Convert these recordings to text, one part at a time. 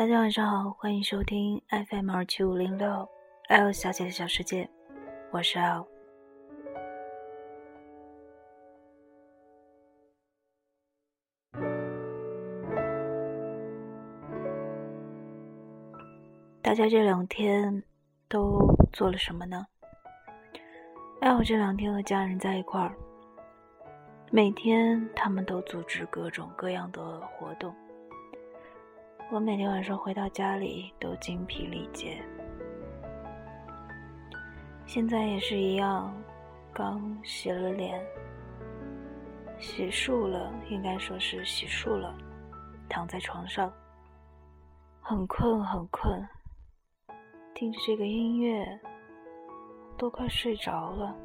大家晚上好，欢迎收听 FM 二七五零六 L 小姐的小世界，我是 L。大家这两天都做了什么呢？L 这两天和家人在一块儿，每天他们都组织各种各样的活动。我每天晚上回到家里都精疲力竭，现在也是一样，刚洗了脸，洗漱了，应该说是洗漱了，躺在床上，很困很困，听着这个音乐，都快睡着了，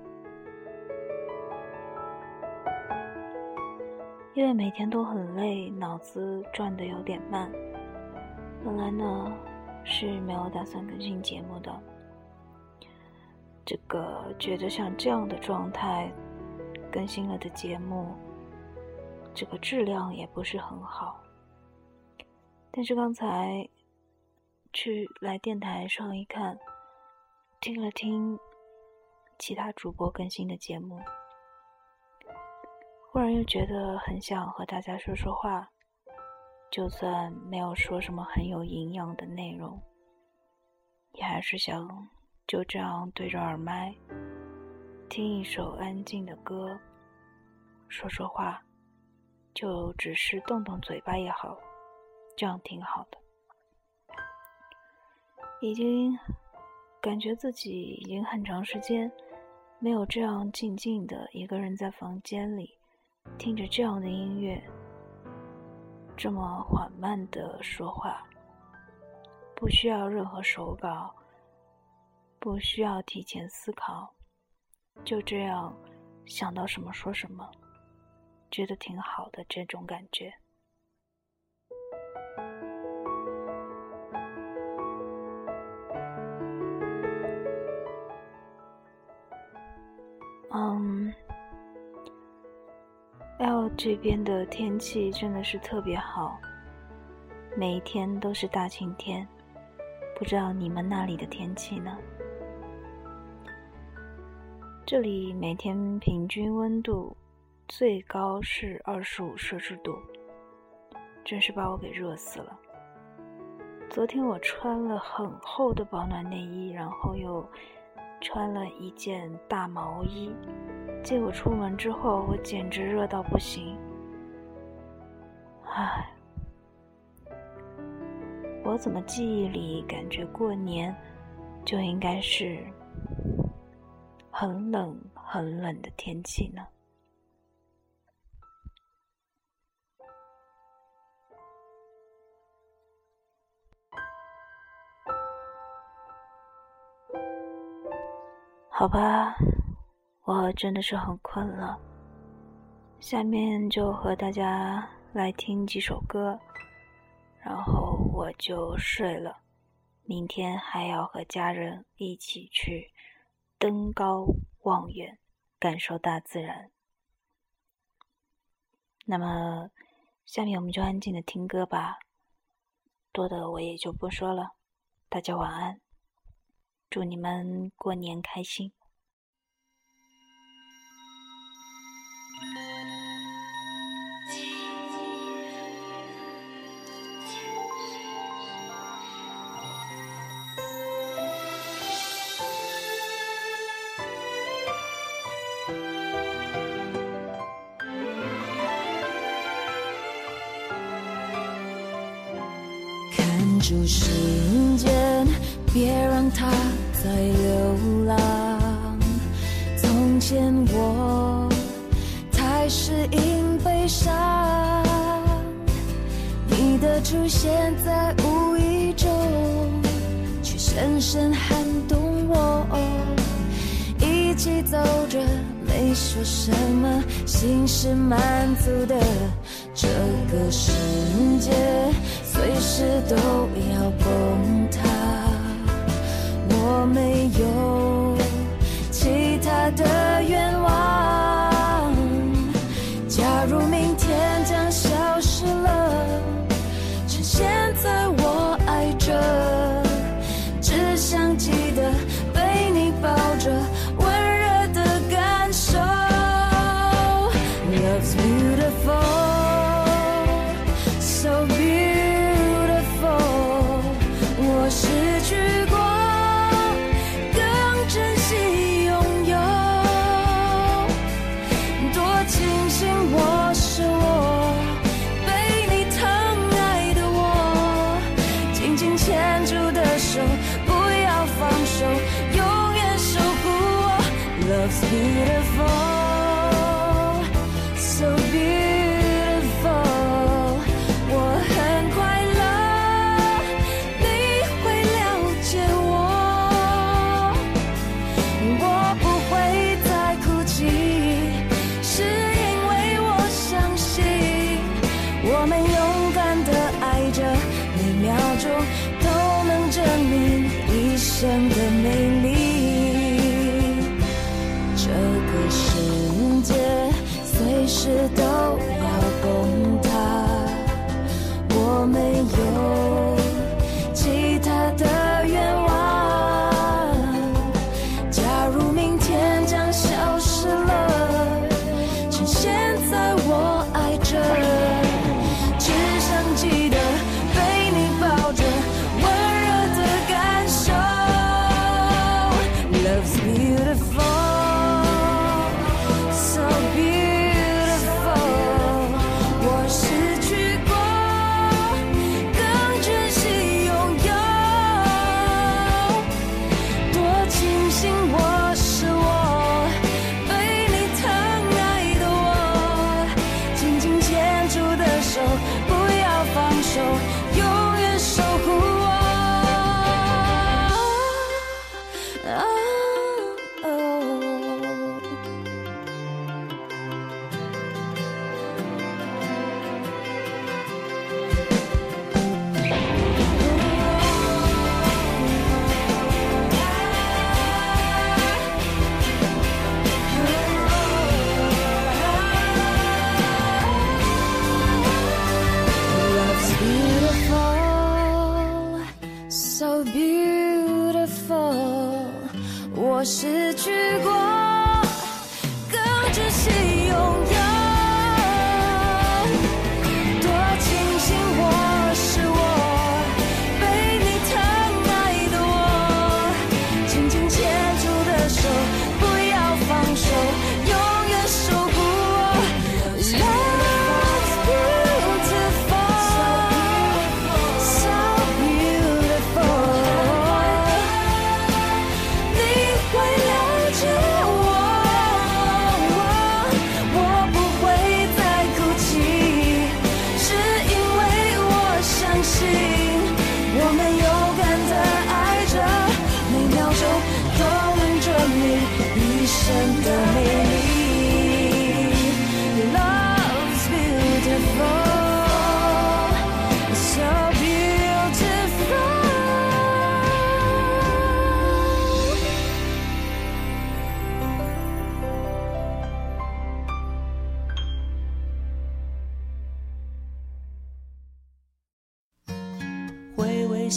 因为每天都很累，脑子转的有点慢。本来呢是没有打算更新节目的，这个觉得像这样的状态更新了的节目，这个质量也不是很好。但是刚才去来电台上一看，听了听其他主播更新的节目，忽然又觉得很想和大家说说话。就算没有说什么很有营养的内容，也还是想就这样对着耳麦听一首安静的歌，说说话，就只是动动嘴巴也好，这样挺好的。已经感觉自己已经很长时间没有这样静静的一个人在房间里听着这样的音乐。这么缓慢的说话，不需要任何手稿，不需要提前思考，就这样想到什么说什么，觉得挺好的这种感觉。嗯。这边的天气真的是特别好，每一天都是大晴天。不知道你们那里的天气呢？这里每天平均温度最高是二十五摄氏度，真是把我给热死了。昨天我穿了很厚的保暖内衣，然后又穿了一件大毛衣。结果出门之后，我简直热到不行。唉，我怎么记忆里感觉过年就应该是很冷很冷的天气呢？好吧。我真的是很困了，下面就和大家来听几首歌，然后我就睡了。明天还要和家人一起去登高望远，感受大自然。那么，下面我们就安静的听歌吧，多的我也就不说了。大家晚安，祝你们过年开心。看住从前我。适应悲伤，你的出现在无意中，却深深撼动我。一起走着，没说什么，心是满足的。这个世界随时都要崩塌，样的美丽。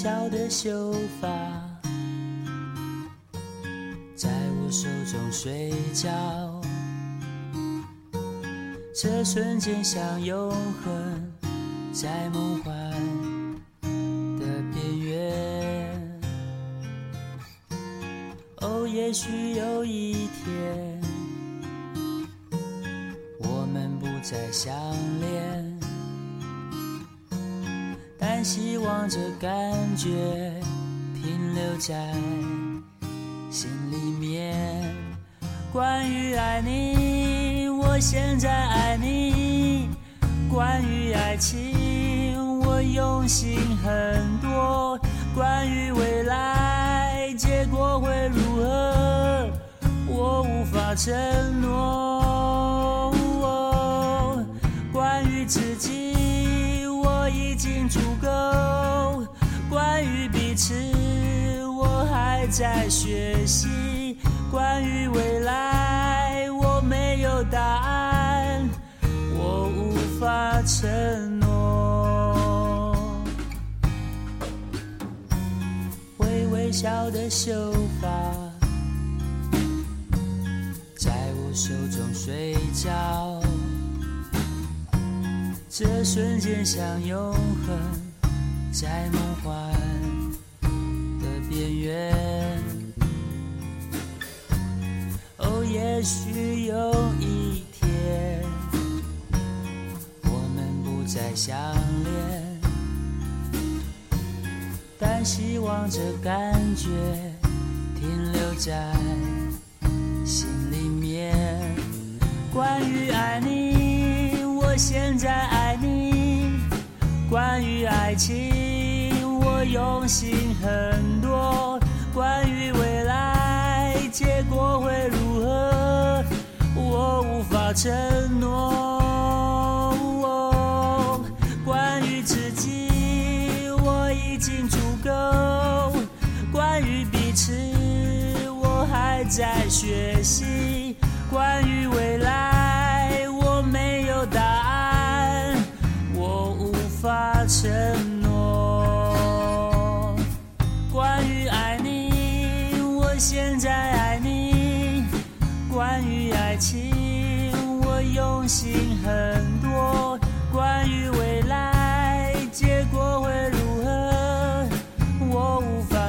小的秀发，在我手中睡着。这瞬间像永恒，在梦幻的边缘。哦，也许有一天，我们不再相恋。希望这感觉停留在心里面。关于爱你我现在爱你。关于爱情我用心很多。关于未来结果会如何？我无法承诺。关于自己足够关于彼此我还在学习关于未来我没有答案我无法承诺。微微笑的秀发在我手中睡着这瞬间像永恒，在梦幻的边缘。哦，也许有一天，我们不再相恋，但希望这感觉停留在心里面。关于爱你，我现在爱。情，我用心很多。关于未来，结果会如何，我无法承诺。关于自己，我已经足够。关于彼此，我还在学习。关于未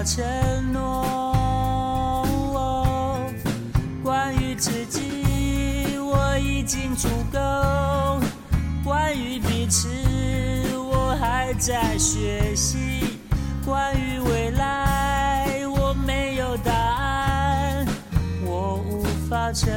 承诺。关于自己，我已经足够。关于彼此，我还在学习。关于未来，我没有答案，我无法承